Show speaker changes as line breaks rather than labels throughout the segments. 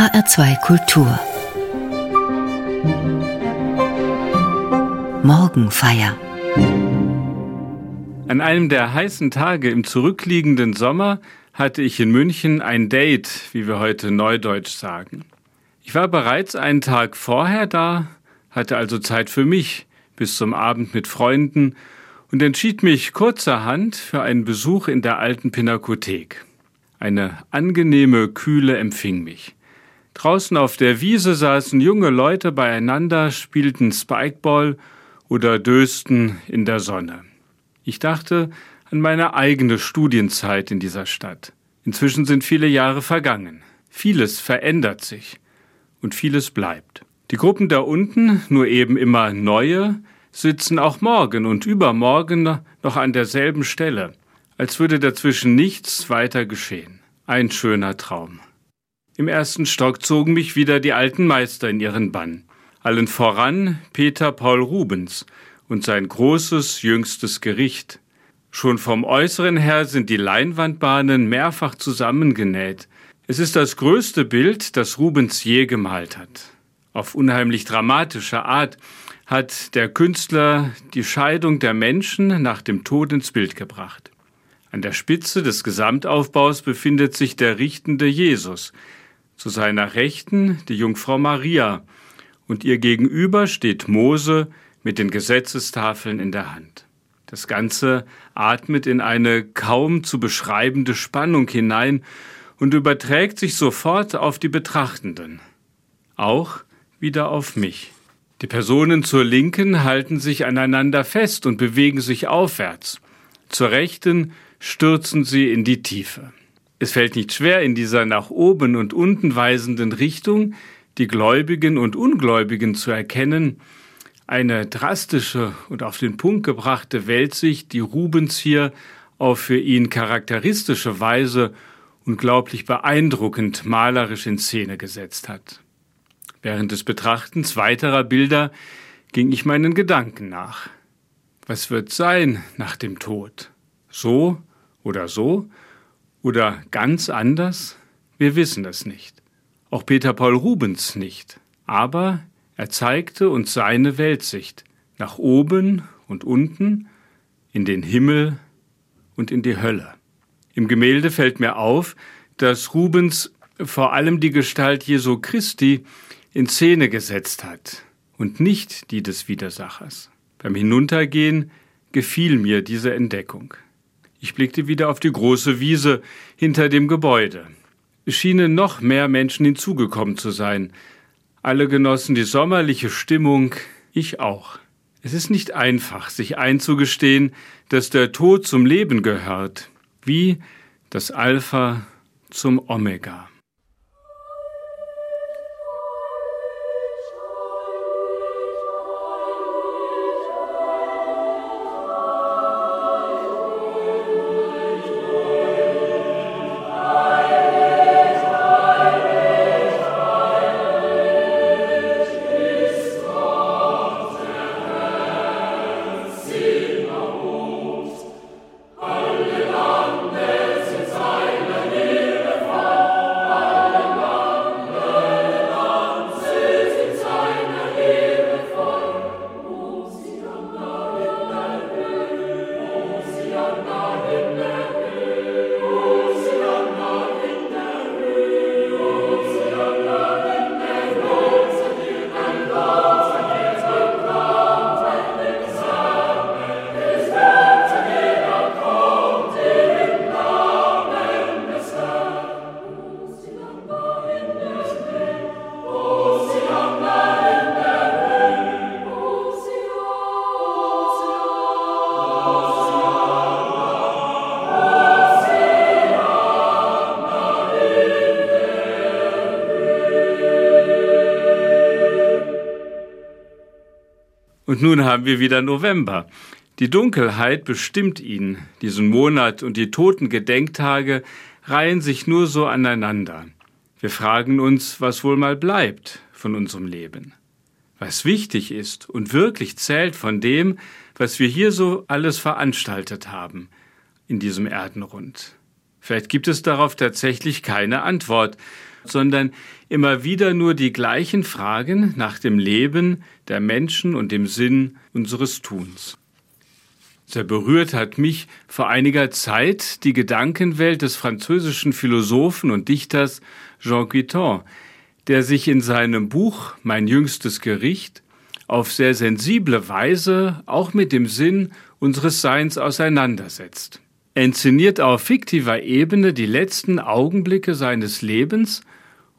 HR2 Kultur Morgenfeier
An einem der heißen Tage im zurückliegenden Sommer hatte ich in München ein Date, wie wir heute neudeutsch sagen. Ich war bereits einen Tag vorher da, hatte also Zeit für mich bis zum Abend mit Freunden und entschied mich kurzerhand für einen Besuch in der alten Pinakothek. Eine angenehme Kühle empfing mich. Draußen auf der Wiese saßen junge Leute beieinander, spielten Spikeball oder dösten in der Sonne. Ich dachte an meine eigene Studienzeit in dieser Stadt. Inzwischen sind viele Jahre vergangen. Vieles verändert sich und vieles bleibt. Die Gruppen da unten, nur eben immer neue, sitzen auch morgen und übermorgen noch an derselben Stelle, als würde dazwischen nichts weiter geschehen. Ein schöner Traum. Im ersten Stock zogen mich wieder die alten Meister in ihren Bann. Allen voran Peter Paul Rubens und sein großes jüngstes Gericht. Schon vom Äußeren her sind die Leinwandbahnen mehrfach zusammengenäht. Es ist das größte Bild, das Rubens je gemalt hat. Auf unheimlich dramatische Art hat der Künstler die Scheidung der Menschen nach dem Tod ins Bild gebracht. An der Spitze des Gesamtaufbaus befindet sich der richtende Jesus, zu seiner Rechten die Jungfrau Maria, und ihr gegenüber steht Mose mit den Gesetzestafeln in der Hand. Das Ganze atmet in eine kaum zu beschreibende Spannung hinein und überträgt sich sofort auf die Betrachtenden. Auch wieder auf mich. Die Personen zur Linken halten sich aneinander fest und bewegen sich aufwärts. Zur Rechten stürzen sie in die Tiefe. Es fällt nicht schwer, in dieser nach oben und unten weisenden Richtung die Gläubigen und Ungläubigen zu erkennen, eine drastische und auf den Punkt gebrachte Weltsicht, die Rubens hier auf für ihn charakteristische Weise unglaublich beeindruckend malerisch in Szene gesetzt hat. Während des Betrachtens weiterer Bilder ging ich meinen Gedanken nach. Was wird sein nach dem Tod? So oder so? Oder ganz anders? Wir wissen es nicht. Auch Peter Paul Rubens nicht. Aber er zeigte uns seine Weltsicht nach oben und unten, in den Himmel und in die Hölle. Im Gemälde fällt mir auf, dass Rubens vor allem die Gestalt Jesu Christi in Szene gesetzt hat und nicht die des Widersachers. Beim Hinuntergehen gefiel mir diese Entdeckung. Ich blickte wieder auf die große Wiese hinter dem Gebäude. Es schienen noch mehr Menschen hinzugekommen zu sein. Alle genossen die sommerliche Stimmung, ich auch. Es ist nicht einfach, sich einzugestehen, dass der Tod zum Leben gehört, wie das Alpha zum Omega. Und nun haben wir wieder November. Die Dunkelheit bestimmt ihn, diesen Monat, und die toten Gedenktage reihen sich nur so aneinander. Wir fragen uns, was wohl mal bleibt von unserem Leben. Was wichtig ist und wirklich zählt von dem, was wir hier so alles veranstaltet haben in diesem Erdenrund. Vielleicht gibt es darauf tatsächlich keine Antwort. Sondern immer wieder nur die gleichen Fragen nach dem Leben der Menschen und dem Sinn unseres Tuns. Sehr berührt hat mich vor einiger Zeit die Gedankenwelt des französischen Philosophen und Dichters Jean Guiton, der sich in seinem Buch Mein jüngstes Gericht auf sehr sensible Weise auch mit dem Sinn unseres Seins auseinandersetzt. Er inszeniert auf fiktiver Ebene die letzten Augenblicke seines Lebens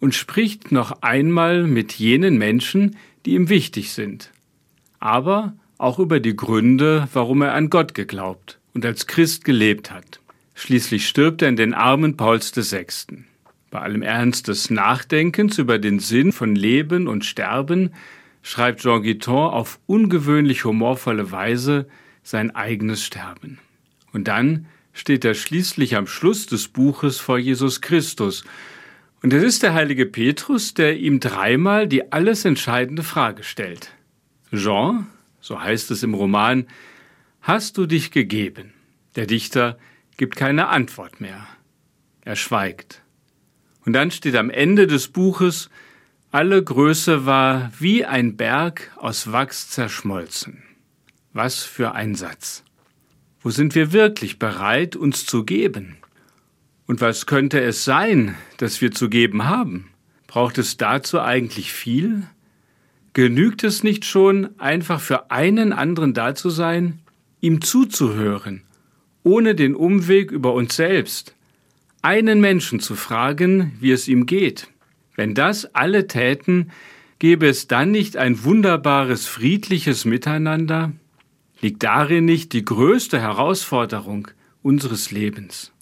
und spricht noch einmal mit jenen Menschen, die ihm wichtig sind. Aber auch über die Gründe, warum er an Gott geglaubt und als Christ gelebt hat. Schließlich stirbt er in den Armen Pauls VI. Bei allem Ernst des Nachdenkens über den Sinn von Leben und Sterben schreibt Jean Guiton auf ungewöhnlich humorvolle Weise sein eigenes Sterben. Und dann steht er schließlich am Schluss des Buches vor Jesus Christus. Und es ist der heilige Petrus, der ihm dreimal die alles entscheidende Frage stellt. Jean, so heißt es im Roman, hast du dich gegeben? Der Dichter gibt keine Antwort mehr. Er schweigt. Und dann steht am Ende des Buches, alle Größe war wie ein Berg aus Wachs zerschmolzen. Was für ein Satz. Wo sind wir wirklich bereit, uns zu geben? Und was könnte es sein, das wir zu geben haben? Braucht es dazu eigentlich viel? Genügt es nicht schon, einfach für einen anderen da zu sein, ihm zuzuhören, ohne den Umweg über uns selbst, einen Menschen zu fragen, wie es ihm geht? Wenn das alle täten, gäbe es dann nicht ein wunderbares, friedliches Miteinander? Liegt darin nicht die größte Herausforderung unseres Lebens?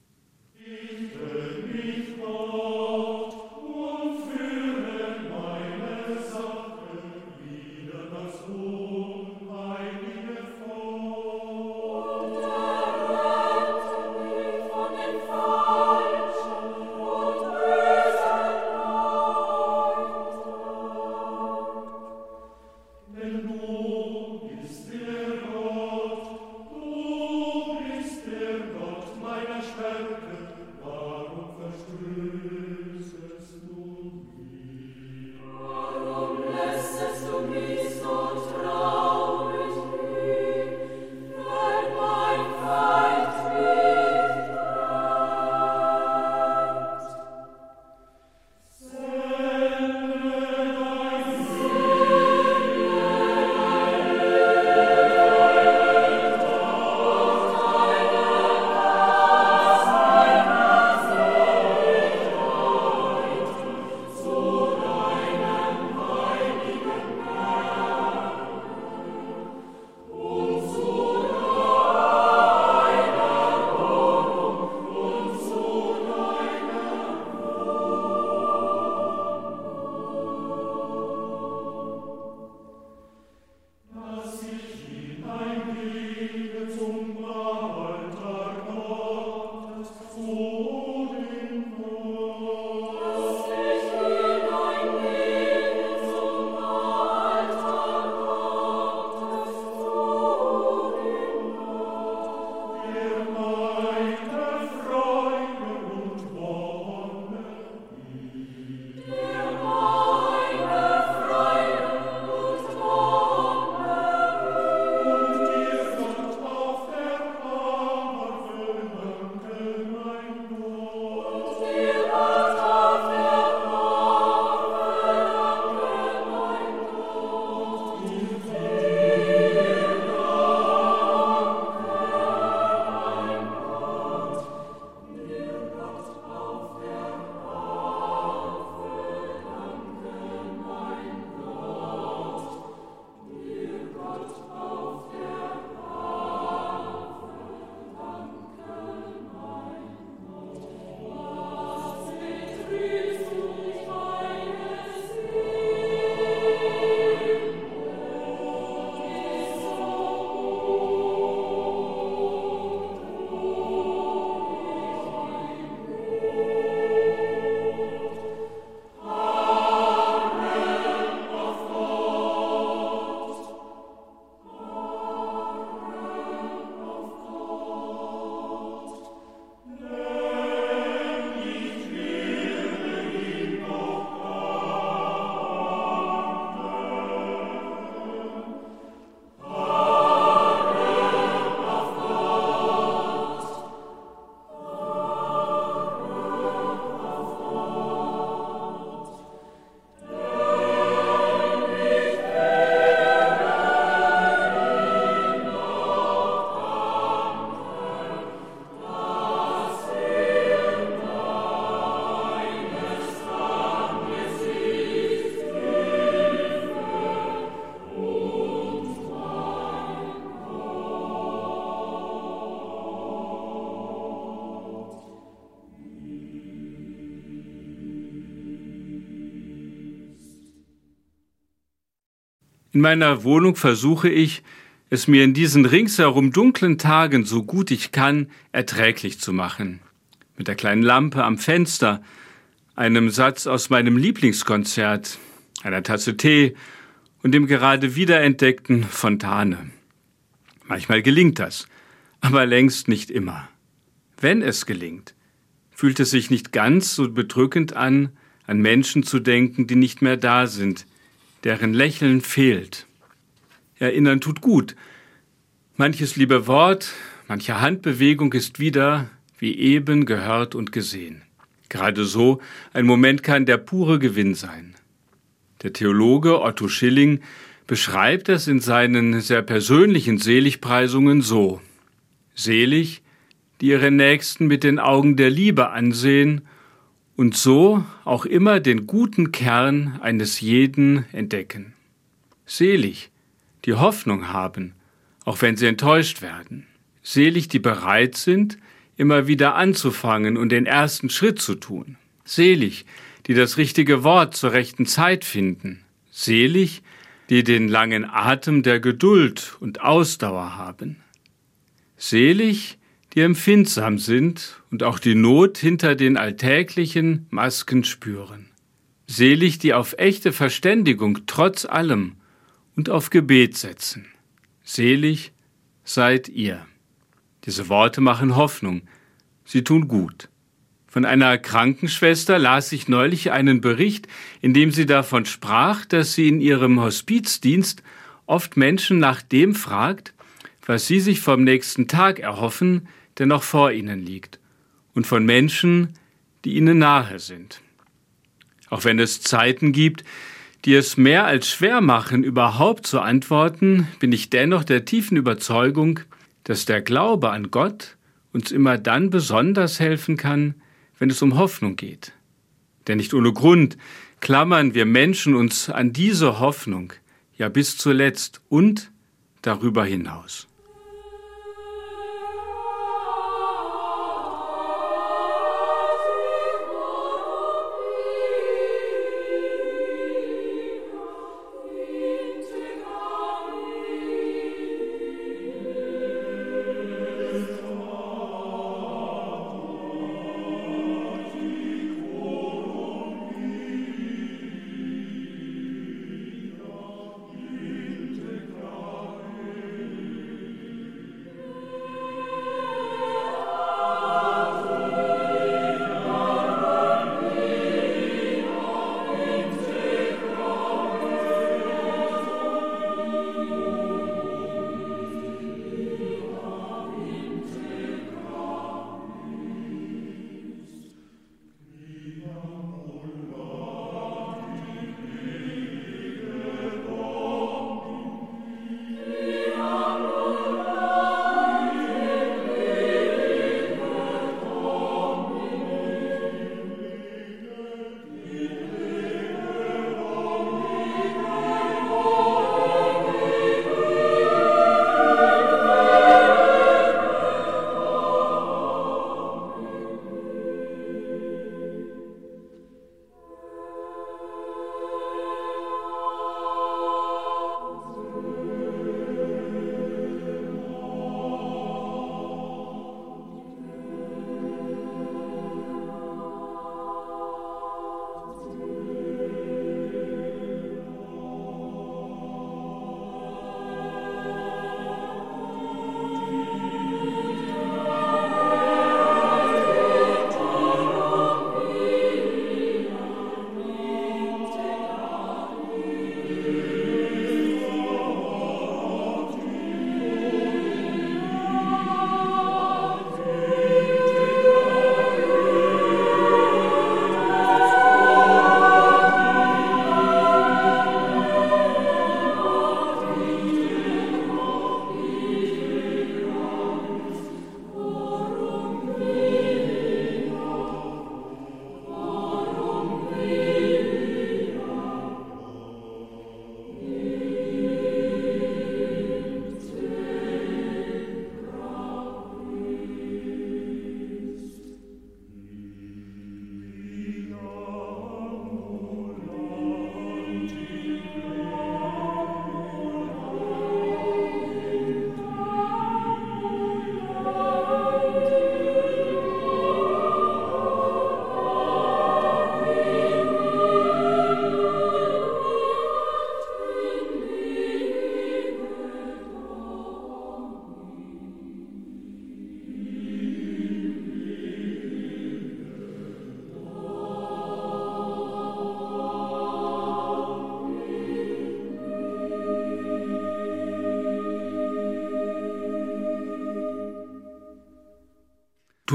In meiner Wohnung versuche ich, es mir in diesen ringsherum dunklen Tagen so gut ich kann erträglich zu machen. Mit der kleinen Lampe am Fenster, einem Satz aus meinem Lieblingskonzert, einer Tasse Tee und dem gerade wiederentdeckten Fontane. Manchmal gelingt das, aber längst nicht immer. Wenn es gelingt, fühlt es sich nicht ganz so bedrückend an, an Menschen zu denken, die nicht mehr da sind, deren Lächeln fehlt. Erinnern tut gut. Manches liebe Wort, manche Handbewegung ist wieder, wie eben gehört und gesehen. Gerade so ein Moment kann der pure Gewinn sein. Der Theologe Otto Schilling beschreibt es in seinen sehr persönlichen Seligpreisungen so. Selig, die ihre Nächsten mit den Augen der Liebe ansehen und so auch immer den guten Kern eines jeden entdecken. Selig, die Hoffnung haben, auch wenn sie enttäuscht werden. Selig, die bereit sind, immer wieder anzufangen und den ersten Schritt zu tun. Selig, die das richtige Wort zur rechten Zeit finden. Selig, die den langen Atem der Geduld und Ausdauer haben. Selig, die empfindsam sind und auch die Not hinter den alltäglichen Masken spüren. Selig, die auf echte Verständigung trotz allem und auf Gebet setzen. Selig seid ihr. Diese Worte machen Hoffnung. Sie tun gut. Von einer Krankenschwester las ich neulich einen Bericht, in dem sie davon sprach, dass sie in ihrem Hospizdienst oft Menschen nach dem fragt, was sie sich vom nächsten Tag erhoffen, der noch vor ihnen liegt, und von Menschen, die ihnen nahe sind. Auch wenn es Zeiten gibt, die es mehr als schwer machen, überhaupt zu antworten, bin ich dennoch der tiefen Überzeugung, dass der Glaube an Gott uns immer dann besonders helfen kann, wenn es um Hoffnung geht. Denn nicht ohne Grund klammern wir Menschen uns an diese Hoffnung ja bis zuletzt und darüber hinaus.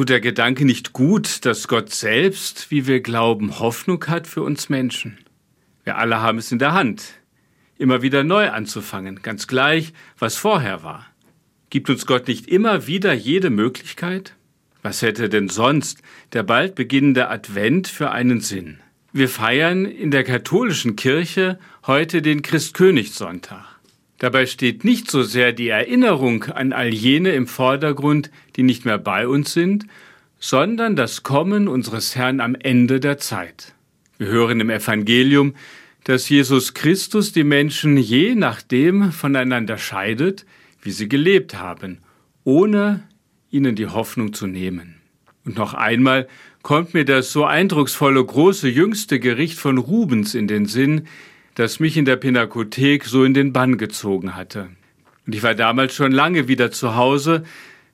Tut der Gedanke nicht gut, dass Gott selbst, wie wir glauben, Hoffnung hat für uns Menschen? Wir alle haben es in der Hand, immer wieder neu anzufangen, ganz gleich, was vorher war. Gibt uns Gott nicht immer wieder jede Möglichkeit? Was hätte denn sonst der bald beginnende Advent für einen Sinn? Wir feiern in der katholischen Kirche heute den Christkönigssonntag. Dabei steht nicht so sehr die Erinnerung an all jene im Vordergrund, die nicht mehr bei uns sind, sondern das Kommen unseres Herrn am Ende der Zeit. Wir hören im Evangelium, dass Jesus Christus die Menschen je nachdem voneinander scheidet, wie sie gelebt haben, ohne ihnen die Hoffnung zu nehmen. Und noch einmal kommt mir das so eindrucksvolle große jüngste Gericht von Rubens in den Sinn, das mich in der Pinakothek so in den Bann gezogen hatte. Und ich war damals schon lange wieder zu Hause,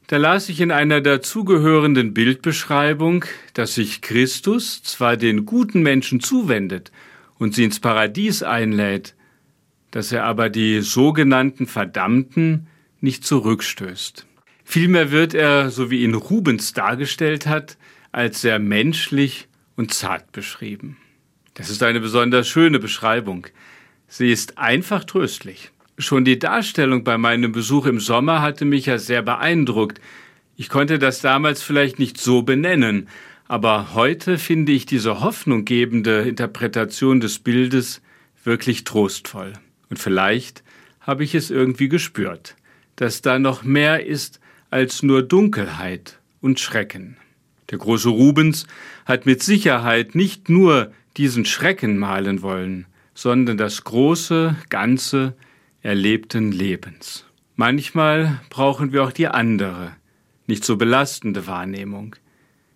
da las ich in einer dazugehörenden Bildbeschreibung, dass sich Christus zwar den guten Menschen zuwendet und sie ins Paradies einlädt, dass er aber die sogenannten Verdammten nicht zurückstößt. Vielmehr wird er, so wie ihn Rubens dargestellt hat, als sehr menschlich und zart beschrieben. Das ist eine besonders schöne Beschreibung. Sie ist einfach tröstlich. Schon die Darstellung bei meinem Besuch im Sommer hatte mich ja sehr beeindruckt. Ich konnte das damals vielleicht nicht so benennen, aber heute finde ich diese hoffnunggebende Interpretation des Bildes wirklich trostvoll. Und vielleicht habe ich es irgendwie gespürt, dass da noch mehr ist als nur Dunkelheit und Schrecken. Der große Rubens hat mit Sicherheit nicht nur diesen Schrecken malen wollen, sondern das große Ganze erlebten Lebens. Manchmal brauchen wir auch die andere, nicht so belastende Wahrnehmung.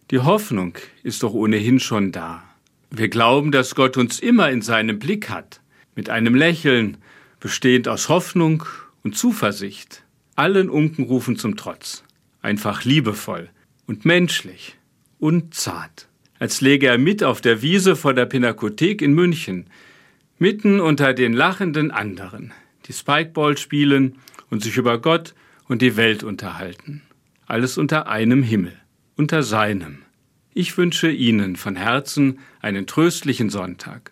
Die Hoffnung ist doch ohnehin schon da. Wir glauben, dass Gott uns immer in seinem Blick hat, mit einem Lächeln, bestehend aus Hoffnung und Zuversicht, allen Unkenrufen zum Trotz, einfach liebevoll und menschlich und zart als läge er mit auf der Wiese vor der Pinakothek in München, mitten unter den lachenden anderen, die Spikeball spielen und sich über Gott und die Welt unterhalten. Alles unter einem Himmel, unter seinem. Ich wünsche Ihnen von Herzen einen tröstlichen Sonntag.